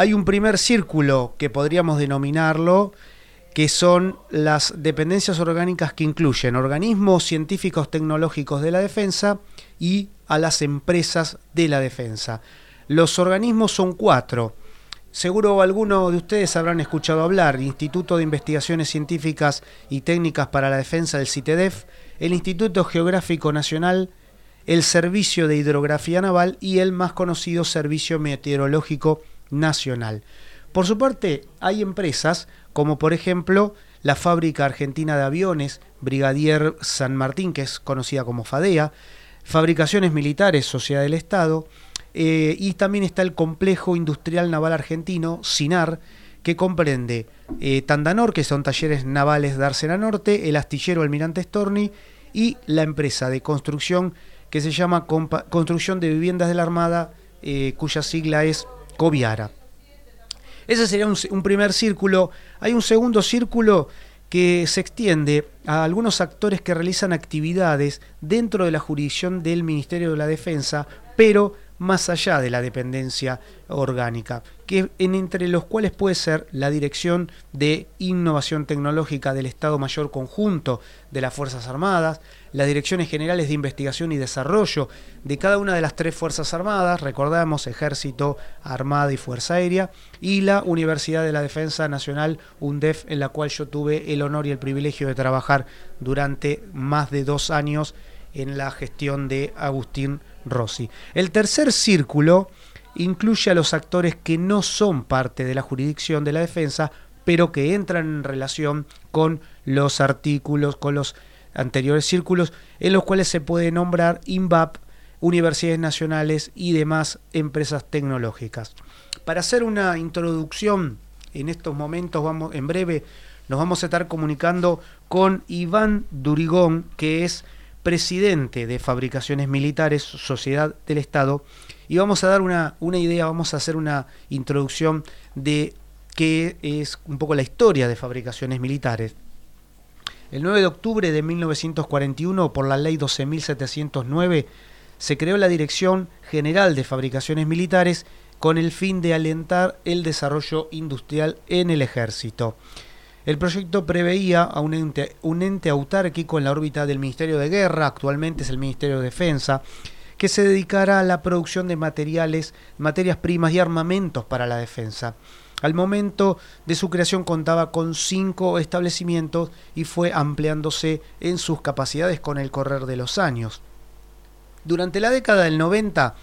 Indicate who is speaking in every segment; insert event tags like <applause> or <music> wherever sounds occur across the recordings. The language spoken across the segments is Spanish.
Speaker 1: Hay un primer círculo que podríamos denominarlo, que son las dependencias orgánicas que incluyen organismos científicos tecnológicos de la defensa y a las empresas de la defensa. Los organismos son cuatro. Seguro alguno de ustedes habrán escuchado hablar, Instituto de Investigaciones Científicas y Técnicas para la Defensa del CITEDEF, el Instituto Geográfico Nacional, el Servicio de Hidrografía Naval y el más conocido Servicio Meteorológico Nacional. Por su parte, hay empresas como por ejemplo la Fábrica Argentina de Aviones, Brigadier San Martín, que es conocida como FADEA, Fabricaciones Militares, Sociedad del Estado, eh, y también está el Complejo Industrial Naval Argentino, SINAR, que comprende eh, Tandanor, que son talleres navales de Arcena Norte, el astillero Almirante Storni y la empresa de construcción que se llama Construcción de Viviendas de la Armada, eh, cuya sigla es COVIARA. Ese sería un, primer círculo. Hay un segundo círculo que se extiende a algunos actores que realizan actividades dentro de la jurisdicción del Ministerio de la Defensa, pero más allá de la dependencia orgánica, que en, entre los cuales puede ser la Dirección de Innovación Tecnológica del Estado Mayor Conjunto de las Fuerzas Armadas, las Direcciones Generales de Investigación y Desarrollo de cada una de las tres Fuerzas Armadas, recordamos Ejército, Armada y Fuerza Aérea, y la Universidad de la Defensa Nacional, UNDEF, en la cual yo tuve el honor y el privilegio de trabajar durante más de dos años en la gestión de Agustín Rossi. El tercer círculo incluye a los actores que no son parte de la jurisdicción de la defensa, pero que entran en relación con los artículos, con los anteriores círculos, en los cuales se puede nombrar INVAP, universidades nacionales y demás empresas tecnológicas. Para hacer una introducción, en estos momentos, vamos, en breve, nos vamos a estar comunicando con Iván Durigón, que es presidente de Fabricaciones Militares, Sociedad del Estado, y vamos a dar una, una idea, vamos a hacer una introducción de qué es un poco la historia de Fabricaciones Militares. El 9 de octubre de 1941, por la ley 12.709, se creó la Dirección General de Fabricaciones Militares con el fin de alentar el desarrollo industrial en el ejército. El proyecto preveía a un ente, un ente autárquico en la órbita del Ministerio de Guerra, actualmente es el Ministerio de Defensa, que se dedicara a la producción de materiales, materias primas y armamentos para la defensa. Al momento de su creación contaba con cinco establecimientos y fue ampliándose en sus capacidades con el correr de los años. Durante la década del 90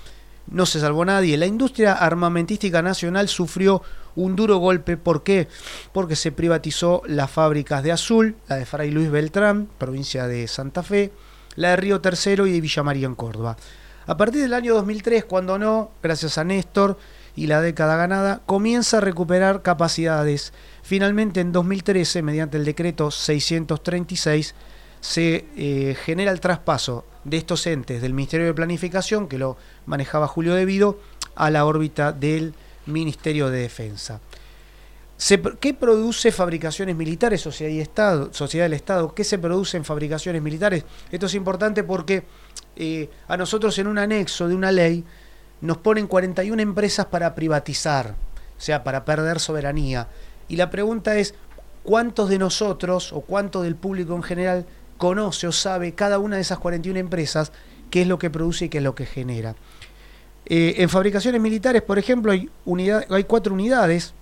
Speaker 1: no se salvó nadie. La industria armamentística nacional sufrió un duro golpe. ¿Por qué? Porque se privatizó las fábricas de Azul, la de Fray Luis Beltrán, provincia de Santa Fe, la de Río Tercero y de Villa María en Córdoba. A partir del año 2003, cuando no, gracias a Néstor y la década ganada, comienza a recuperar capacidades. Finalmente, en 2013, mediante el decreto 636, se eh, genera el traspaso de estos entes del Ministerio de Planificación, que lo manejaba Julio Devido, a la órbita del Ministerio de Defensa. ¿Qué produce fabricaciones militares, sociedad, y Estado, sociedad del Estado? ¿Qué se produce en fabricaciones militares? Esto es importante porque eh, a nosotros en un anexo de una ley nos ponen 41 empresas para privatizar, o sea, para perder soberanía. Y la pregunta es, ¿cuántos de nosotros o cuánto del público en general conoce o sabe cada una de esas 41 empresas qué es lo que produce y qué es lo que genera. Eh, en fabricaciones militares, por ejemplo, hay, hay cuatro unidades.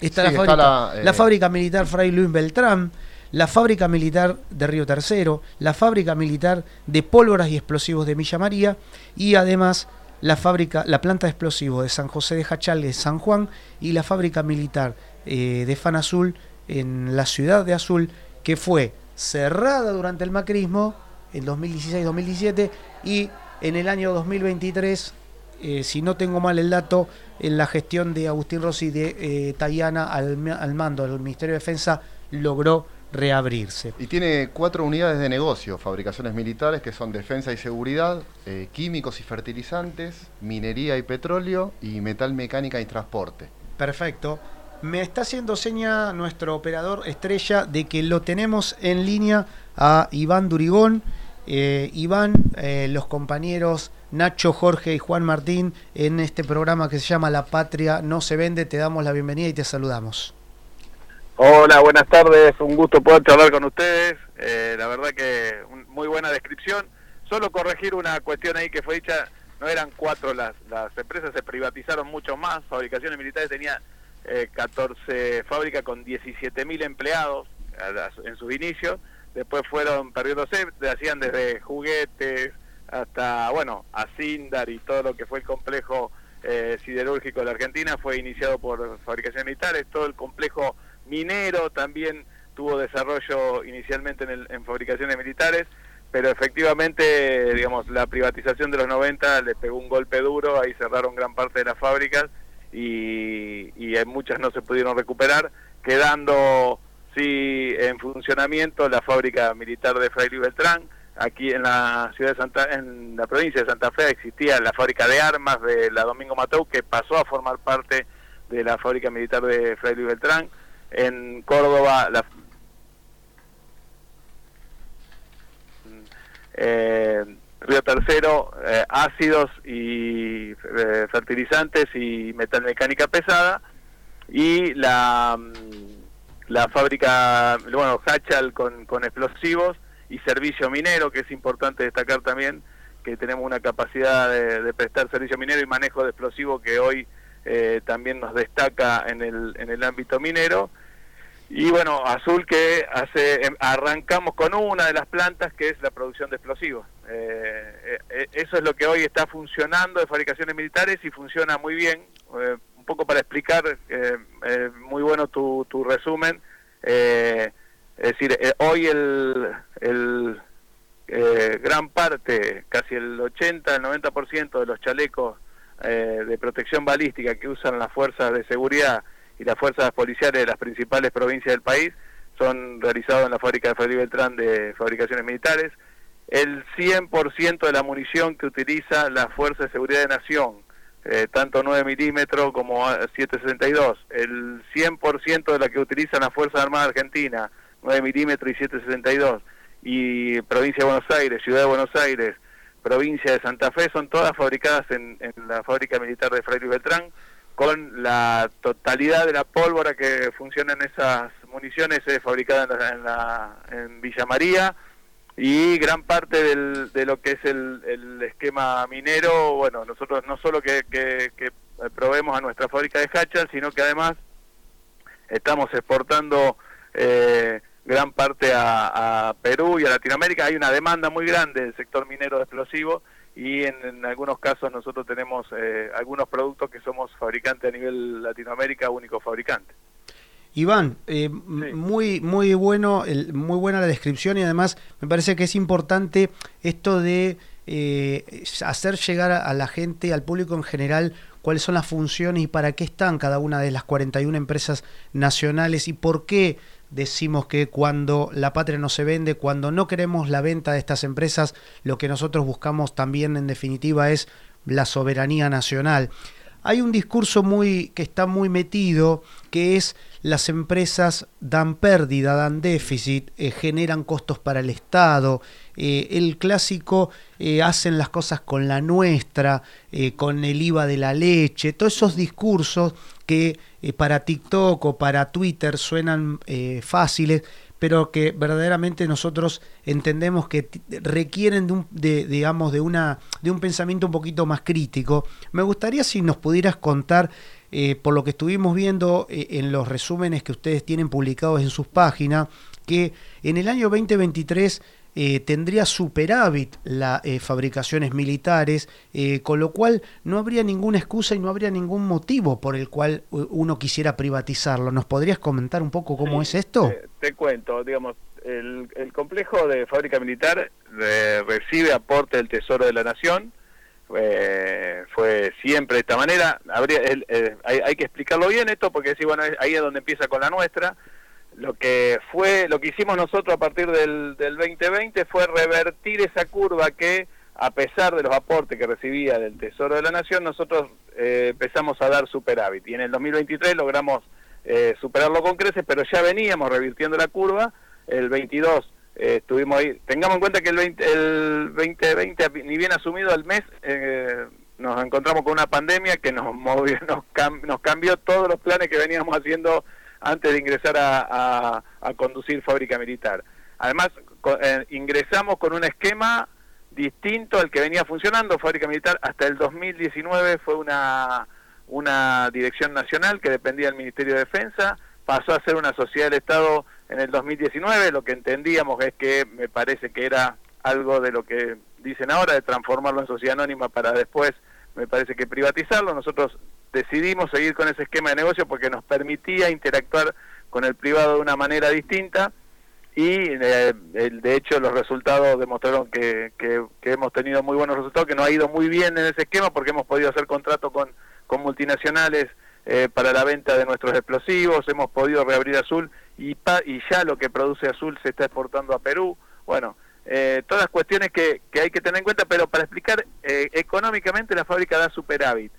Speaker 1: Está, la, fábrica, la, eh, fábrica militar Fray Luis Beltrán, la fábrica militar de Río Tercero, la fábrica militar de pólvoras y explosivos de Villa María y además la fábrica, la planta de explosivos de San José de Jachal de San Juan y la fábrica militar eh, de Fan Azul en la ciudad de Azul que fue cerrada durante el macrismo, en 2016-2017, y en el año 2023, eh, si no tengo mal el dato, en la gestión de Agustín Rossi de eh, Tayana al, mando del Ministerio de Defensa, logró reabrirse.
Speaker 2: Y tiene cuatro unidades de negocio, fabricaciones militares que son defensa y seguridad, eh, químicos y fertilizantes, minería y petróleo y metal mecánica y transporte.
Speaker 1: Perfecto. Me está haciendo seña nuestro operador estrella de que lo tenemos en línea a Iván Durigón. Eh, Iván, eh, los compañeros Nacho, Jorge y Juan Martín en este programa que se llama La Patria no se vende. Te damos la bienvenida y te saludamos.
Speaker 3: Hola, buenas tardes. Un gusto poder charlar con ustedes. Eh, la verdad que muy buena descripción. Solo corregir una cuestión ahí que fue dicha. No eran cuatro las, las empresas, se privatizaron mucho más. Fabricaciones Militares tenía 14 eh, fábricas con 17.000 empleados en sus inicios. Después fueron perdiéndose, hacían desde juguetes, hasta, bueno, Asindar y todo lo que fue el complejo eh, siderúrgico de la Argentina fue iniciado por fabricaciones militares, todo el complejo minero también tuvo desarrollo inicialmente en, en fabricaciones militares, pero efectivamente, digamos, la privatización de los 90 le pegó un golpe duro, ahí cerraron gran parte de las fábricas y, y muchas no se pudieron recuperar, quedando sí en funcionamiento la fábrica militar de Fray Beltrán, aquí en la ciudad de Santa, en la provincia de Santa Fe existía la fábrica de armas de la Domingo Mateu que pasó a formar parte de la fábrica militar de Fray Luis Beltrán. En Córdoba la eh, Río Tercero, eh, ácidos y eh, fertilizantes y metalmecánica pesada y la, mm, la fábrica, bueno, Hachal con, con explosivos y servicio minero, que es importante destacar también que tenemos una capacidad de, prestar servicio minero y manejo de explosivos que hoy eh, también nos destaca en el, en el ámbito minero. Y bueno, Azul que hace, em, arrancamos con una de las plantas que es la producción de explosivos. Eh, eh, eso es lo que hoy está funcionando de fabricaciones militares y funciona muy bien. un poco para explicar, muy bueno tu, tu resumen. Es decir, eh, hoy el, el eh, gran parte, casi el 80, el 90% de los chalecos eh, de protección balística que usan las fuerzas de seguridad y las fuerzas policiales de las principales provincias del país son realizados en la fábrica de Felipe Beltrán de fabricaciones militares. El 100% de la munición que utiliza la Fuerza de Seguridad de Nación, tanto 9 milímetros como 762, el 100% de la que utiliza la Fuerza Armada Argentina, 9 milímetros y 762, y provincia de Buenos Aires, ciudad de Buenos Aires, provincia de Santa Fe, son todas fabricadas en, la fábrica militar de Fray Luis Beltrán, con la totalidad de la pólvora que funciona en esas municiones es fabricada en, la, en, Villa María y gran parte de lo que es el, esquema minero, bueno, nosotros no solo que, que, que probemos a nuestra fábrica de Hachal, sino que además estamos exportando eh, gran parte a, Perú y a Latinoamérica. Hay una demanda muy grande del sector minero de explosivos y en, algunos casos nosotros tenemos eh, algunos productos que somos fabricantes a nivel Latinoamérica, único fabricante.
Speaker 1: Iván, eh, muy muy bueno, muy buena la descripción y además me parece que es importante esto de eh, hacer llegar a la gente, al público en general, cuáles son las funciones y para qué están cada una de las 41 empresas nacionales y por qué decimos que cuando la patria no se vende, cuando no queremos la venta de estas empresas, lo que nosotros buscamos también en definitiva es la soberanía nacional. Hay un discurso muy que está muy metido que es las empresas dan pérdida, dan déficit, eh, generan costos para el Estado. Eh, el clásico eh, hacen las cosas con la nuestra, con el IVA de la leche, todos esos discursos que para TikTok o para Twitter suenan fáciles, pero que verdaderamente nosotros entendemos que requieren de un, de, digamos, de, una, de un pensamiento un poquito más crítico. Me gustaría si nos pudieras contar, eh, por lo que estuvimos viendo eh, en los resúmenes que ustedes tienen publicados en sus páginas, que en el año 2023 eh, tendría superávit las eh, fabricaciones militares, eh, con lo cual no habría ninguna excusa y no habría ningún motivo por el cual uno quisiera privatizarlo. ¿Nos podrías comentar un poco cómo es esto?
Speaker 3: Te, cuento, digamos, el, complejo de fábrica militar recibe aporte del Tesoro de la Nación, fue siempre de esta manera. Habría, hay, hay, que explicarlo bien esto porque sí, bueno, ahí es donde empieza con la nuestra lo que fue lo que hicimos nosotros a partir del, del 2020 fue revertir esa curva que a pesar de los aportes que recibía del Tesoro de la Nación nosotros eh, empezamos a dar superávit y en el 2023 logramos eh, superarlo con creces pero ya veníamos revirtiendo la curva el 22 eh, estuvimos ahí. Tengamos en cuenta que el, 20, el 2020, ni bien asumido al mes, eh, nos encontramos con una pandemia que nos, movió, <laughs> nos, nos cambió todos los planes que veníamos haciendo antes de ingresar a, conducir fábrica militar. Además, eh, ingresamos con un esquema distinto al que venía funcionando fábrica militar hasta el 2019 fue una una dirección nacional que dependía del Ministerio de Defensa. Pasó a ser una sociedad del Estado en el 2019 lo que entendíamos es que me parece que era algo de lo que dicen ahora de transformarlo en sociedad anónima para después me parece que privatizarlo. Nosotros decidimos seguir con ese esquema de negocio porque nos permitía interactuar con el privado de una manera distinta y eh, de hecho los resultados demostraron que, que, hemos tenido muy buenos resultados, que nos ha ido muy bien en ese esquema porque hemos podido hacer contrato con, con multinacionales eh, para la venta de nuestros explosivos, hemos podido reabrir Azul y, y ya lo que produce Azul se está exportando a Perú. Bueno, eh, todas cuestiones que, que, hay que tener en cuenta, pero para explicar, eh, económicamente la fábrica da superávit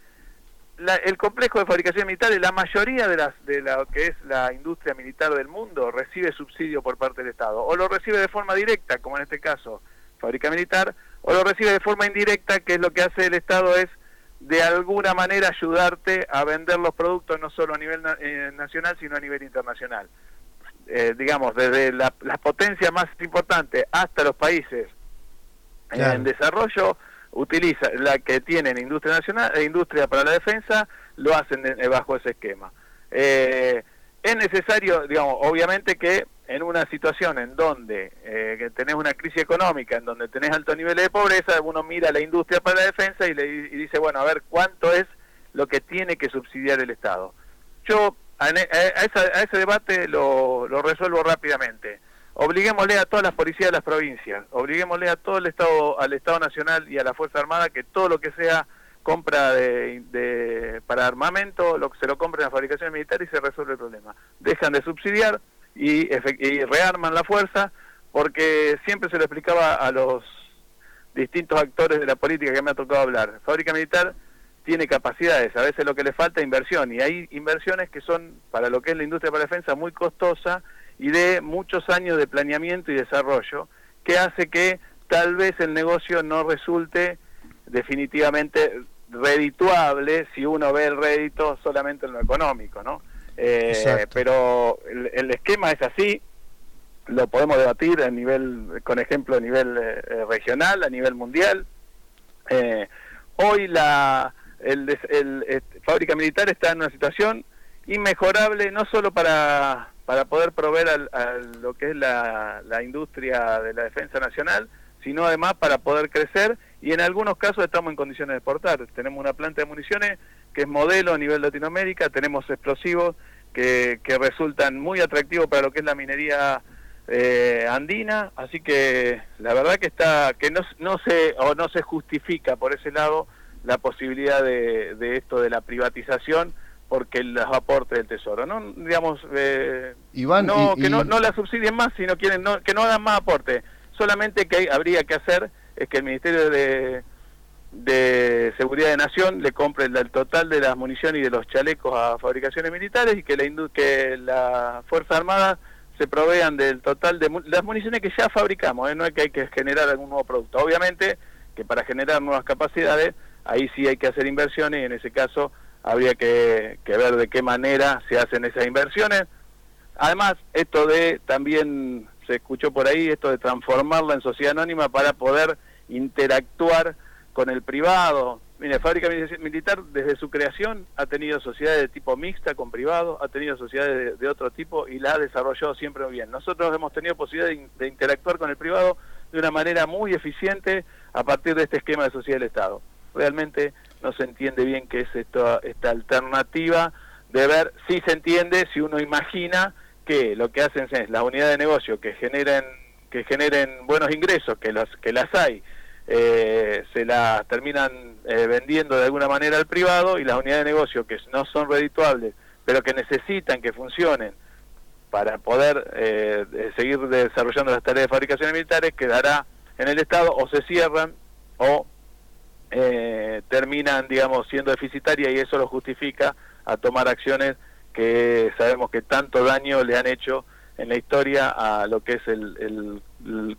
Speaker 3: el complejo de fabricación militar, la mayoría de, las, de lo que es la industria militar del mundo recibe subsidio por parte del Estado. O lo recibe de forma directa, como en este caso, fábrica militar, o lo recibe de forma indirecta, que es lo que hace el Estado es de alguna manera ayudarte a vender los productos no solo a nivel eh, nacional, sino a nivel internacional. Eh, digamos, desde las potencias más importantes hasta los países en desarrollo, utiliza la que tienen industria nacional e industria para la defensa lo hacen bajo ese esquema. Eh, es necesario digamos obviamente que en una situación en donde eh, tenés una crisis económica en donde tenés alto nivel de pobreza uno mira la industria para la defensa y le dice bueno a ver cuánto es lo que tiene que subsidiar el estado yo a, ese debate lo resuelvo rápidamente obliguémosle a todas las policías de las provincias, obliguémosle a todo el Estado, al Estado Nacional y a la Fuerza Armada que todo lo que sea compra de, para armamento, lo que se lo compren en las fabricaciones militares y se resuelve el problema. Dejan de subsidiar y, y rearman la fuerza porque siempre se lo explicaba a los distintos actores de la política que me ha tocado hablar. Fábrica militar tiene capacidades, a veces lo que le falta es inversión y hay inversiones que son para lo que es la industria para defensa muy costosa y de muchos años de planeamiento y desarrollo que hace que tal vez el negocio no resulte definitivamente redituable si uno ve el rédito solamente en lo económico, ¿no? Eh, pero el, esquema es así, lo podemos debatir a nivel, con ejemplo a nivel eh, eh, regional, a nivel mundial. hoy la el, el, fábrica militar está en una situación inmejorable no solo para para poder proveer a, lo que es la, industria de la defensa nacional, sino además para poder crecer y en algunos casos estamos en condiciones de exportar. Tenemos una planta de municiones que es modelo a nivel Latinoamérica, tenemos explosivos que, que resultan muy atractivos para lo que es la minería eh, andina, así que la verdad que está que no, no se o no se justifica por ese lado la posibilidad de, de esto de la privatización porque los aportes del tesoro no digamos eh, no que no, no la subsidien más sino quieren no, que no hagan más aporte solamente que habría que hacer es que el ministerio de de seguridad de nación le compre el, total de las municiones y de los chalecos a fabricaciones militares y que la que la fuerza armada se provean del total de las municiones que ya fabricamos ¿eh? no es que hay que generar algún nuevo producto. Obviamente que para generar nuevas capacidades ahí sí hay que hacer inversiones y en ese caso habría que, ver de qué manera se hacen esas inversiones. Además, esto de, también se escuchó por ahí, esto de transformarla en sociedad anónima para poder interactuar con el privado. Mire, Fábrica Militar desde su creación ha tenido sociedades de tipo mixta con privado, ha tenido sociedades de, otro tipo y la ha desarrollado siempre bien. Nosotros hemos tenido posibilidad de, interactuar con el privado de una manera muy eficiente a partir de este esquema de sociedad del Estado. Realmente no se entiende bien qué es esto, esta alternativa de ver si se entiende, si uno imagina que lo que hacen es la unidad de negocio que generen que generen buenos ingresos, que las que las hay, eh, se las terminan eh, vendiendo de alguna manera al privado y las unidades de negocio que no son redituables, pero que necesitan que funcionen para poder eh, seguir desarrollando las tareas de fabricaciones militares, quedará en el Estado o se cierran o eh, terminan, digamos, siendo deficitarias y eso lo justifica a tomar acciones que sabemos que tanto daño le han hecho en la historia a lo que es el,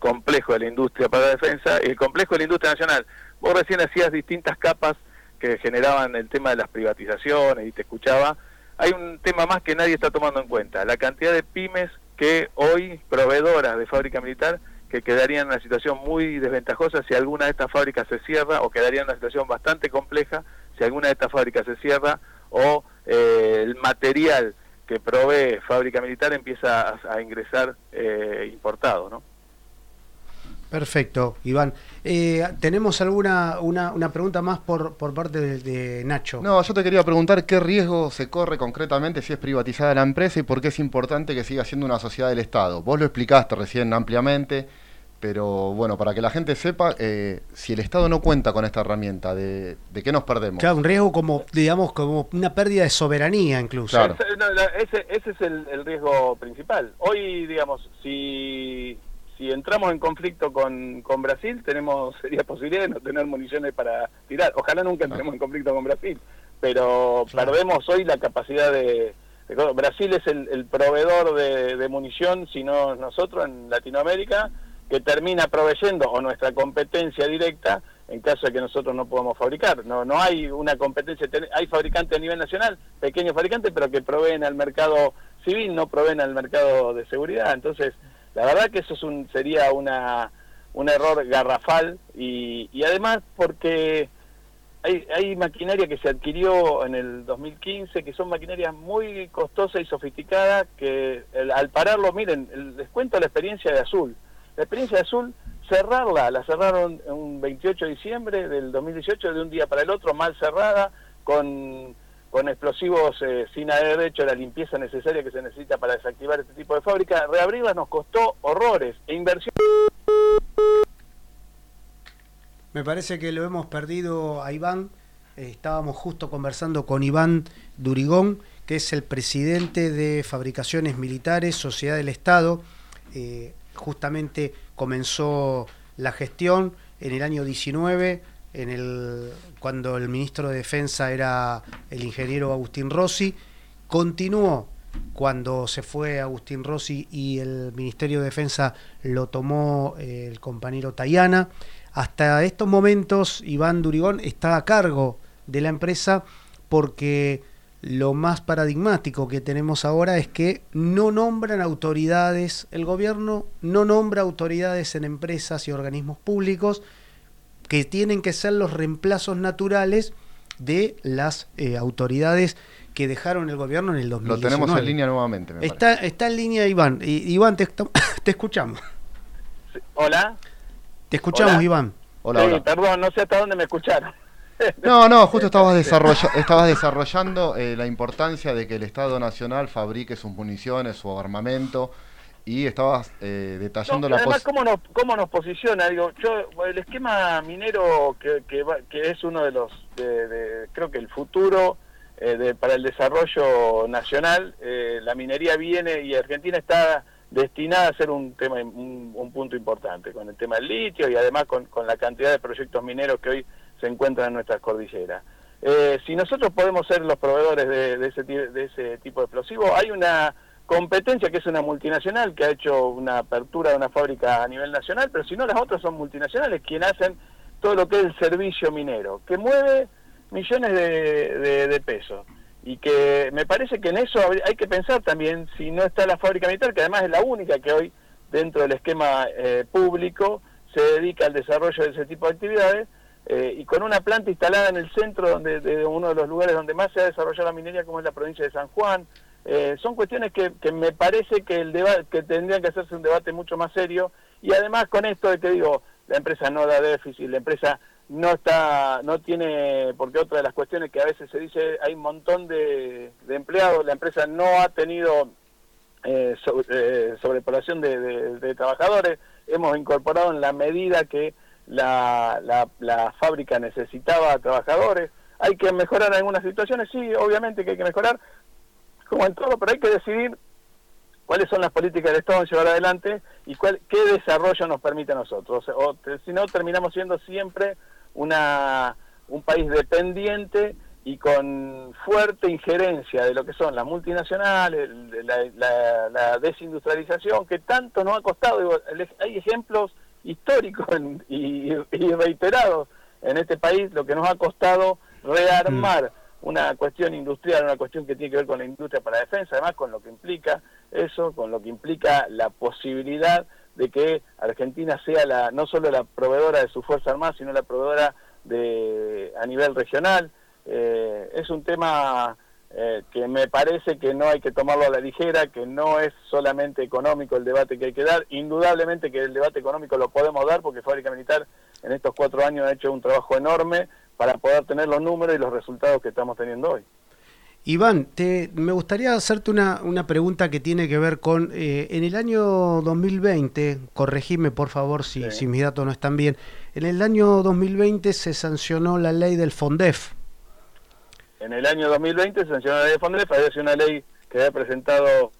Speaker 3: complejo de la industria para la defensa y el complejo de la industria nacional. Vos recién hacías distintas capas que generaban el tema de las privatizaciones y te escuchaba. Hay un tema más que nadie está tomando en cuenta, la cantidad de pymes que hoy, proveedoras de fábrica militar, que quedarían en una situación muy desventajosa si alguna de estas fábricas se cierra o quedarían en una situación bastante compleja si alguna de estas fábricas se cierra o eh, el material que provee fábrica militar empieza a, ingresar eh, importado, ¿no?
Speaker 1: Perfecto, Iván. Eh, ¿Tenemos alguna una, una, pregunta más por, por parte de, Nacho?
Speaker 2: No, yo te quería preguntar qué riesgo se corre concretamente si es privatizada la empresa y por qué es importante que siga siendo una sociedad del Estado. Vos lo explicaste recién ampliamente, pero bueno, para que la gente sepa, eh, si el Estado no cuenta con esta herramienta, ¿de, qué nos perdemos?
Speaker 1: Claro, un riesgo como, digamos, como una pérdida de soberanía incluso.
Speaker 3: Claro. Ese, ese, es el, riesgo principal. Hoy, digamos, si, si entramos en conflicto con, con Brasil, tenemos <laughs> sería posibilidad de no tener municiones para tirar. Ojalá nunca entremos en conflicto con Brasil, pero perdemos hoy la capacidad de... Brasil es el, proveedor de, de munición, si no nosotros en Latinoamérica, que termina proveyendo o nuestra competencia directa en caso de que nosotros no podamos fabricar. No, no hay una competencia, hay fabricantes a nivel nacional, pequeños fabricantes, pero que proveen al mercado civil, no proveen al mercado de seguridad. Entonces, la verdad que eso es un, sería una, un error garrafal y, y además porque hay, hay maquinaria que se adquirió en el 2015, que son maquinarias muy costosas y sofisticadas, que al pararlo, miren, les cuento la experiencia de Azul. La experiencia Azul, cerrarla, la cerraron un 28 de diciembre del 2018, de un día para el otro, mal cerrada, con, con explosivos eh, sin haber hecho la limpieza necesaria que se necesita para desactivar este tipo de fábrica. Reabrirlas nos costó horrores e inversión.
Speaker 1: Me parece que lo hemos perdido a Iván. Estábamos justo conversando con Iván Durigón, que es el presidente de Fabricaciones Militares, Sociedad del Estado. Eh, justamente comenzó la gestión en el año 19, en el, cuando el ministro de Defensa era el ingeniero Agustín Rossi, continuó cuando se fue Agustín Rossi y el Ministerio de Defensa lo tomó eh, el compañero Tayana. Hasta estos momentos Iván Durigón está a cargo de la empresa porque lo más paradigmático que tenemos ahora es que no nombran autoridades, el gobierno no nombra autoridades en empresas y organismos públicos que tienen que ser los reemplazos naturales de las eh, autoridades que dejaron el gobierno en el 2019.
Speaker 2: Lo tenemos en línea nuevamente.
Speaker 1: Me está, está en línea Iván. Iván, <laughs> te, escuchamos.
Speaker 3: Hola.
Speaker 1: Te escuchamos, Iván.
Speaker 3: Hola, Perdón, no sé hasta dónde me escucharon. <laughs>
Speaker 2: No, no, justo estabas, estabas desarrollando eh, la importancia de que el Estado Nacional fabrique sus municiones, su armamento, y estabas eh, detallando la
Speaker 3: Además, ¿cómo nos, ¿cómo nos posiciona? Digo, yo, el esquema minero que, que, es uno de los, de, creo que el futuro eh, para el desarrollo nacional, la minería viene y Argentina está destinada a ser un tema un, punto importante con el tema del litio y además con, con la cantidad de proyectos mineros que hoy se encuentran en nuestras cordilleras. Eh, si nosotros podemos ser los proveedores de, ese, de ese tipo de explosivos, hay una competencia que es una multinacional que ha hecho una apertura de una fábrica a nivel nacional, pero si no las otras son multinacionales quienes hacen todo lo que es el servicio minero, que mueve millones de, pesos. Y que me parece que en eso hay que pensar también si no está la fábrica militar, que además es la única que hoy dentro del esquema eh, público se dedica al desarrollo de ese tipo de actividades, eh, y con una planta instalada en el centro donde, de uno de los lugares donde más se ha desarrollado la minería, como es la provincia de San Juan. Eh, son cuestiones que, que, me parece que el debate, que tendrían que hacerse un debate mucho más serio y además con esto de que digo la empresa no da déficit, la empresa no está, no tiene, porque otra de las cuestiones que a veces se dice hay un montón de, empleados, la empresa no ha tenido eh, eh sobrepoblación de, de trabajadores, hemos incorporado en la medida que la, la, fábrica necesitaba trabajadores. Hay que mejorar algunas situaciones, sí, obviamente que hay que mejorar, como en todo, pero hay que decidir cuáles son las políticas del Estado en llevar adelante y cuál, qué desarrollo nos permite a nosotros. O, si no, terminamos siendo siempre una, un país dependiente y con fuerte injerencia de lo que son las multinacionales, la, desindustrialización, que tanto nos ha costado. hay ejemplos históricos <laughs> y, reiterados en este país, lo que nos ha costado rearmar mm. una cuestión industrial, una cuestión que tiene que ver con la industria para la defensa, además con lo que implica eso, con lo que implica la posibilidad de que Argentina sea la no solo la proveedora de su Fuerza Armada, sino la proveedora de a nivel regional. Eh, es un tema eh, que me parece que no hay que tomarlo a la ligera, que no es solamente económico el debate que hay que dar. Indudablemente que el debate económico lo podemos dar porque Fábrica Militar en estos cuatro años ha hecho un trabajo enorme para poder tener los números y los resultados que estamos teniendo hoy.
Speaker 1: Iván, te, me gustaría hacerte una, una, pregunta que tiene que ver con, eh, en el año 2020, corregime por favor si, si mis datos no están bien, en el año 2020 se sancionó la ley del FONDEF.
Speaker 3: En el año 2020 se sancionó la ley del FONDEF, había sido una ley que había presentado...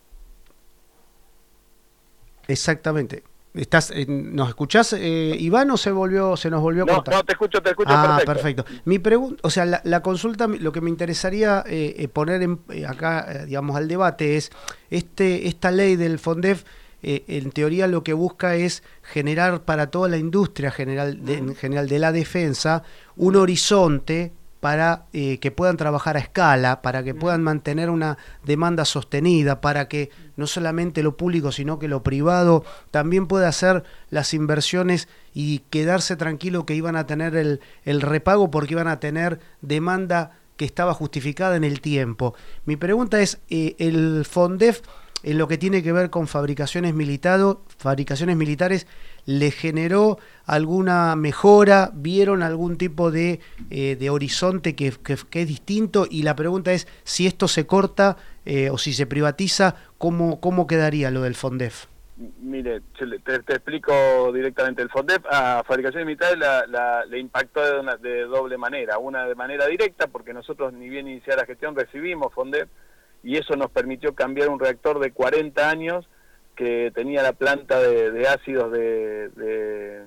Speaker 1: Exactamente. ¿Estás, eh, ¿Nos escuchás, eh, Iván, o se volvió, se nos volvió a
Speaker 3: cortar? No, te escucho, te escucho
Speaker 1: ah, perfecto. Mi pregunta, o sea, la, consulta, lo que me interesaría eh, poner en, acá, digamos, al debate es, este, esta ley del FONDEF, en teoría lo que busca es generar para toda la industria general en general de la defensa un horizonte para eh, que puedan trabajar a escala, para que puedan mantener una demanda sostenida, para que no solamente lo público, sino que lo privado también pueda hacer las inversiones y quedarse tranquilo que iban a tener el, el repago porque iban a tener demanda que estaba justificada en el tiempo. Mi pregunta es, eh, ¿el FONDEF en lo que tiene que ver con fabricaciones, fabricaciones militares le generó alguna mejora? ¿Vieron algún tipo de, eh, de horizonte que, es distinto? Y la pregunta es, si esto se corta eh, o si se privatiza, ¿cómo, ¿cómo quedaría lo del FONDEF?
Speaker 3: Mire, te, explico directamente. El FONDEF a Fabricaciones Militares la, le impactó de, de, doble manera. Una de manera directa, porque nosotros ni bien iniciar la gestión recibimos FONDEF y eso nos permitió cambiar un reactor de 40 años que tenía la planta de, ácidos de, de,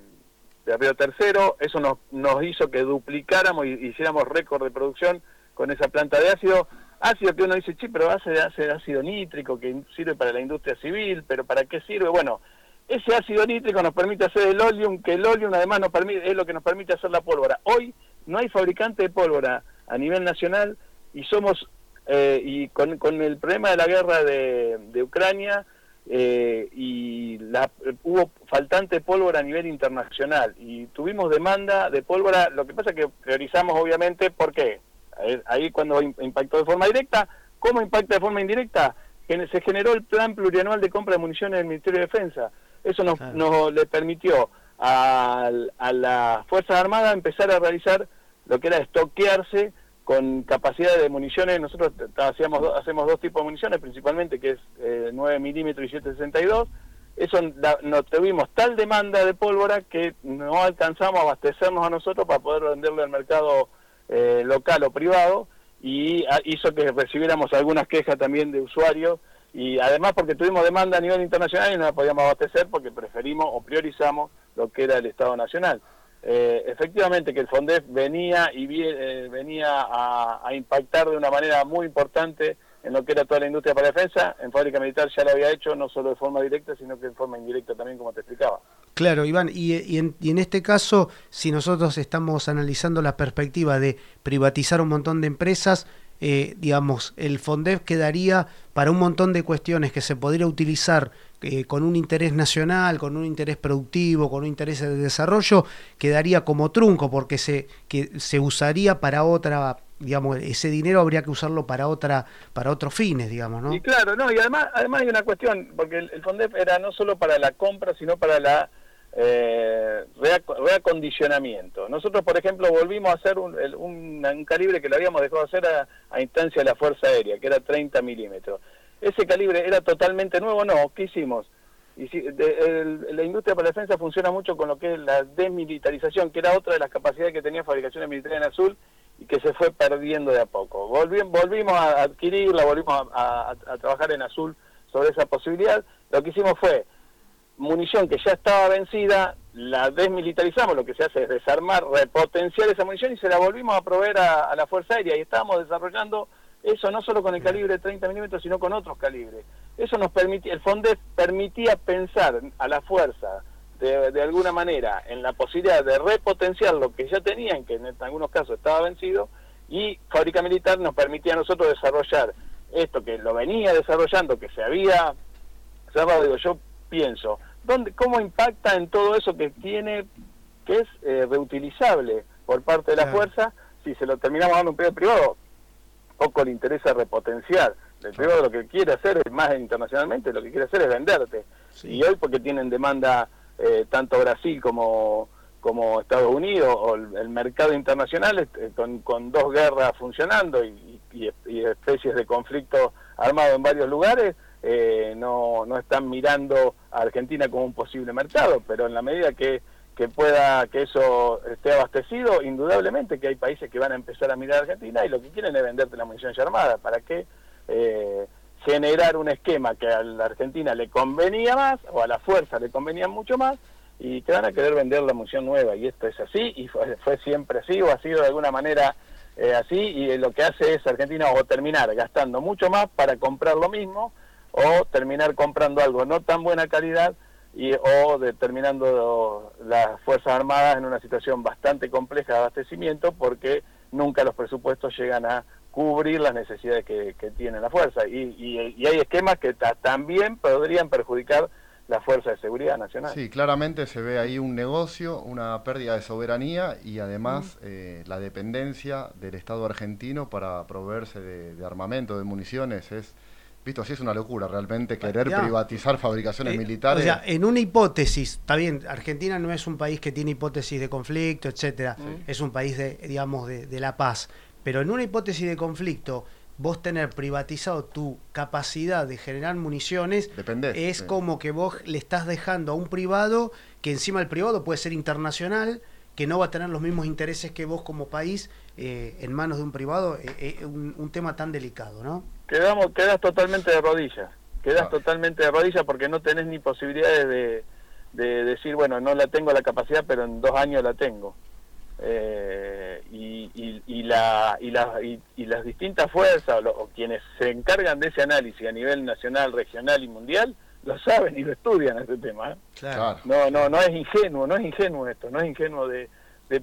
Speaker 3: de Tercero, eso nos, nos hizo que duplicáramos y hiciéramos récord de producción con esa planta de ácido, ácido que uno dice, sí, pero hace, hace ácido nítrico que sirve para la industria civil, pero ¿para qué sirve? Bueno, ese ácido nítrico nos permite hacer el oleum, que el oleum además nos permite, es lo que nos permite hacer la pólvora. Hoy no hay fabricante de pólvora a nivel nacional y somos, eh, y con, con, el problema de la guerra de, de Ucrania, eh, y la, hubo faltante pólvora a nivel internacional y tuvimos demanda de pólvora, lo que pasa es que priorizamos obviamente, ¿por qué? Ahí cuando impactó de forma directa, ¿cómo impacta de forma indirecta? Se generó el plan plurianual de compra de municiones del Ministerio de Defensa. Eso nos, nos le permitió a, a las Fuerzas Armadas empezar a realizar lo que era estoquearse con capacidad de municiones, nosotros hacíamos, hacemos dos tipos de municiones principalmente, que es 9 eh, milímetros y 762, eso no tuvimos tal demanda de pólvora que no alcanzamos a abastecernos a nosotros para poder venderle al mercado eh, local o privado y hizo que recibiéramos algunas quejas también de usuarios y además porque tuvimos demanda a nivel internacional y no la podíamos abastecer porque preferimos o priorizamos lo que era el Estado Nacional. Eh, efectivamente que el FONDEF venía y eh, venía a, impactar de una manera muy importante en lo que era toda la industria para defensa, en fábrica militar ya lo había hecho no solo de forma directa, sino que de forma indirecta también, como te explicaba.
Speaker 1: Claro, Iván, y, en, este caso, si nosotros estamos analizando la perspectiva de privatizar un montón de empresas, eh, digamos, el FONDEF quedaría para un montón de cuestiones que se podría utilizar eh, con un interés nacional, con un interés productivo, con un interés de desarrollo, quedaría como trunco porque se, que se usaría para otra, digamos, ese dinero habría que usarlo para otra, para otros fines, digamos, ¿no?
Speaker 3: Y claro, no, y además, además hay una cuestión, porque el, FONDEF era no solo para la compra, sino para la eh, reacondicionamiento. Nosotros, por ejemplo, volvimos a hacer un, un, calibre que le habíamos dejado hacer a, a instancia de la Fuerza Aérea, que era 30 milímetros ese calibre era totalmente nuevo, no, ¿qué hicimos? Y si, la industria para la defensa funciona mucho con lo que es la desmilitarización, que era otra de las capacidades que tenía fabricaciones militares en azul y que se fue perdiendo de a poco. volvimos a adquirirla, volvimos a, trabajar en azul sobre esa posibilidad. Lo que hicimos fue munición que ya estaba vencida, la desmilitarizamos, lo que se hace es desarmar, repotenciar esa munición y se la volvimos a proveer a, la Fuerza Aérea y estábamos desarrollando eso no solo con el calibre de 30 milímetros, sino con otros calibres. Eso nos permitía, el FONDEF permitía pensar a la fuerza de, de, alguna manera en la posibilidad de repotenciar lo que ya tenían, que en algunos casos estaba vencido, y Fábrica Militar nos permitía a nosotros desarrollar esto que lo venía desarrollando, que se había cerrado, digo, yo pienso, ¿dónde, ¿cómo impacta en todo eso que tiene, que es eh, reutilizable por parte de la fuerza, si se lo terminamos dando un periodo privado? Poco le interesa repotenciar. El privado lo que quiere hacer es más internacionalmente, lo que quiere hacer es venderte. Y hoy porque tienen demanda eh, tanto Brasil como como Estados Unidos o el, mercado internacional con, con, dos guerras funcionando y, y, especies de conflicto armado en varios lugares, eh, no, no están mirando a Argentina como un posible mercado, pero en la medida que, que pueda que eso esté abastecido, indudablemente que hay países que van a empezar a mirar a Argentina y lo que quieren es venderte la munición ya armada. ¿Para qué? Eh, generar un esquema que a la Argentina le convenía más o a la fuerza le convenía mucho más y te van a querer vender la munición nueva y esto es así y fue, fue siempre así o ha sido de alguna manera eh, así y lo que hace es Argentina o terminar gastando mucho más para comprar lo mismo o terminar comprando algo no tan buena calidad y o determinando las Fuerzas Armadas en una situación bastante compleja de abastecimiento porque nunca los presupuestos llegan a cubrir las necesidades que, tiene la fuerza. Y, y, y hay esquemas que también podrían perjudicar la Fuerza de Seguridad Nacional.
Speaker 2: Sí, claramente se ve ahí un negocio, una pérdida de soberanía y además eh, la dependencia del Estado argentino para proveerse de, armamento, de municiones, es... Visto, así es una locura realmente querer privatizar fabricaciones eh, militares.
Speaker 1: O sea, en una hipótesis, está bien, Argentina no es un país que tiene hipótesis de conflicto, etcétera, es un país de, digamos, de, de la paz. Pero en una hipótesis de conflicto, vos tener privatizado tu capacidad de generar municiones es como que vos le estás dejando a un privado que encima el privado puede ser internacional que no va a tener los mismos intereses que vos como país eh, en manos de un privado eh, eh, un, tema tan delicado no
Speaker 3: quedamos quedas totalmente de rodillas quedas ah. totalmente de rodillas porque no tenés ni posibilidades de, de decir bueno no la tengo la capacidad pero en dos años la tengo eh, y, y, la, y, la, y, las distintas fuerzas o, quienes se encargan de ese análisis a nivel nacional, regional y mundial lo saben y lo estudian este tema. ¿eh? No, no, no es ingenuo, no es ingenuo esto, no es ingenuo de, de,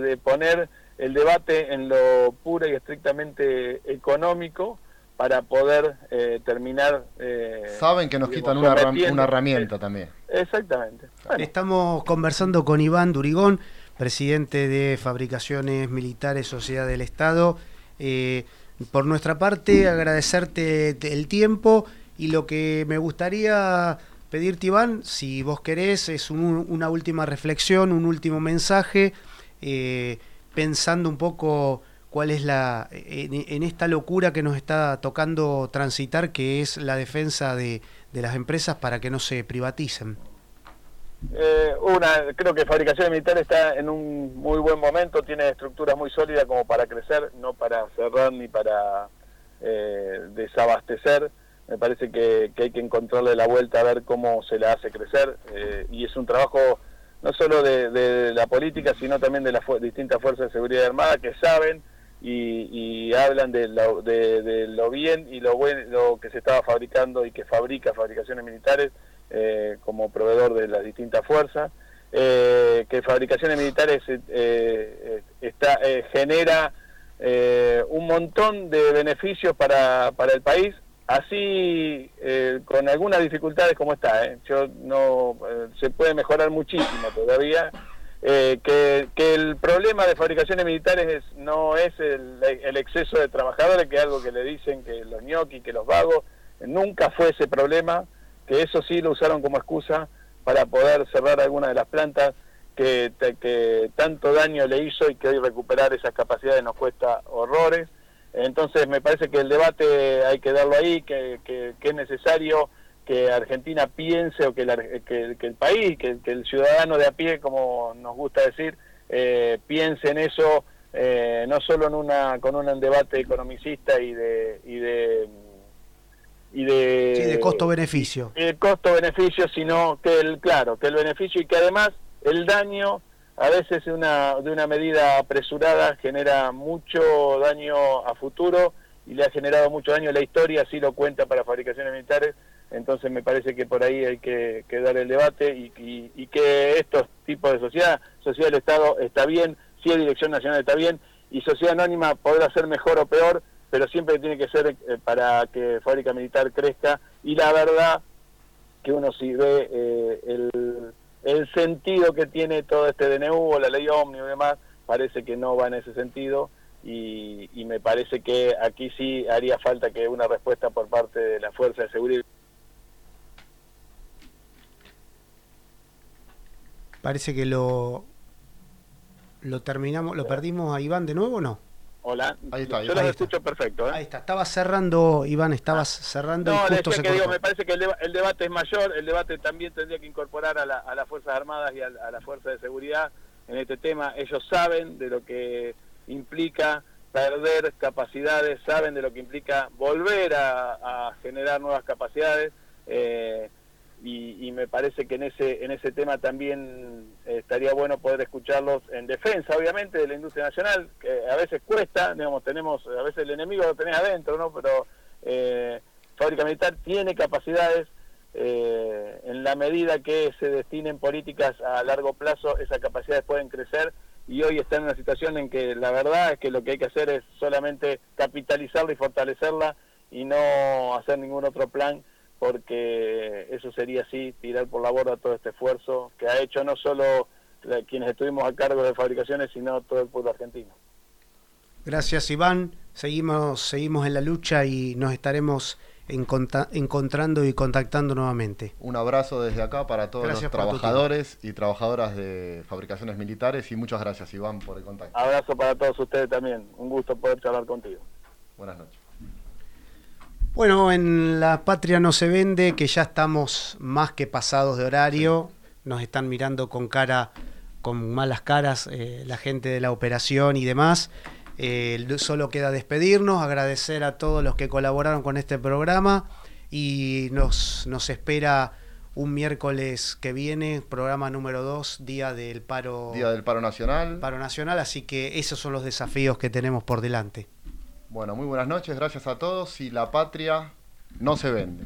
Speaker 3: de, poner el debate en lo puro y estrictamente económico para poder eh, terminar.
Speaker 2: Eh, Saben que nos quitan una, una herramienta también.
Speaker 3: Exactamente.
Speaker 1: Estamos conversando con Iván Durigón presidente de Fabricaciones Militares Sociedad del Estado. Eh, por nuestra parte, agradecerte el tiempo y lo que me gustaría pedirte, Iván, si vos querés, es una última reflexión, un último mensaje, eh, pensando un poco cuál es la, en, esta locura que nos está tocando transitar, que es la defensa de las empresas para que no se privaticen.
Speaker 3: Eh, una, creo que Fabricación Militar está en un muy buen momento, tiene estructuras muy sólidas como para crecer, no para cerrar ni para eh, desabastecer. Me parece que, hay que encontrarle la vuelta a ver cómo se la hace crecer eh, y es un trabajo no solo de, la política, sino también de las distintas fuerzas de seguridad armada que saben y, hablan de lo, de, lo bien y lo, bueno lo que se estaba fabricando y que fabrica fabricaciones militares eh, como proveedor de las distintas fuerzas, eh, que fabricaciones militares eh, está, genera un montón de beneficios para, para el país, así con algunas dificultades como está. Yo no se puede mejorar muchísimo todavía. Que, que, el problema de fabricaciones militares es, no es el, el, exceso de trabajadores, que es algo que le dicen que los ñoquis, que los vagos, nunca fue ese problema que eso sí lo usaron como excusa para poder cerrar alguna de las plantas que, que tanto daño le hizo y que hoy recuperar esas capacidades nos cuesta horrores. Entonces me parece que el debate hay que darlo ahí, que, que, es necesario que Argentina piense o que, que, el país, que, el ciudadano de a pie, como nos gusta decir, eh, piense en eso, eh, no solo en una, con un debate economicista y de, y de y de,
Speaker 1: de costo-beneficio.
Speaker 3: El costo-beneficio, sino que el, claro, que el beneficio y que además el daño a veces una, de una medida apresurada genera mucho daño a futuro y le ha generado mucho daño la historia, así lo cuenta para fabricaciones militares, entonces me parece que por ahí hay que, dar el debate y, que estos tipos de sociedad, sociedad del Estado está bien, si es dirección nacional está bien, y sociedad anónima podrá ser mejor o peor, pero siempre tiene que ser eh, para que fábrica militar crezca, y la verdad que uno si ve eh, el sentido que tiene todo este DNU o la ley Omni y demás, parece que no va en ese sentido y, me parece que aquí sí haría falta que una respuesta por parte de la Fuerza de Seguridad.
Speaker 1: Parece que lo lo terminamos, lo perdimos a Iván de nuevo o no?
Speaker 3: Hola, ahí está, yo los escucho perfecto. ¿eh?
Speaker 1: Ahí está, estaba cerrando, Iván, estabas cerrando.
Speaker 3: No, y justo se que digo, me parece que el, debate es mayor, el debate también tendría que incorporar a, las Fuerzas Armadas y a, la Fuerza de Seguridad en este tema. Ellos saben de lo que implica perder capacidades, saben de lo que implica volver a, generar nuevas capacidades. Eh, y, me parece que en ese en ese tema también eh, estaría bueno poder escucharlos en defensa, obviamente, de la industria nacional, que a veces cuesta, digamos, tenemos, a veces el enemigo lo tenés adentro, ¿no? Pero eh, Fábrica Militar tiene capacidades, eh, en la medida que se destinen políticas a largo plazo, esas capacidades pueden crecer y hoy está en una situación en que la verdad es que lo que hay que hacer es solamente capitalizarla y fortalecerla y no hacer ningún otro plan porque eso sería así, tirar por la borda todo este esfuerzo que ha hecho no solo quienes estuvimos a cargo de fabricaciones, sino todo el pueblo argentino.
Speaker 1: Gracias Iván, seguimos, seguimos en la lucha y nos estaremos encontrando y contactando nuevamente.
Speaker 2: Un abrazo desde acá para todos los trabajadores y trabajadoras de fabricaciones militares y muchas gracias Iván por el contacto.
Speaker 3: Abrazo para todos ustedes también, un gusto poder charlar contigo.
Speaker 2: Buenas noches.
Speaker 1: Bueno, en La Patria no se vende, que ya estamos más que pasados de horario, nos están mirando con cara, con malas caras eh, la gente de la operación y demás. Eh, solo queda despedirnos, agradecer a todos los que colaboraron con este programa y nos, nos espera un miércoles que viene, programa número 2, Día del Paro.
Speaker 2: Día del Paro Nacional.
Speaker 1: Paro Nacional, así que esos son los desafíos que tenemos por delante.
Speaker 2: Bueno, muy buenas noches, gracias a todos y la patria no se vende.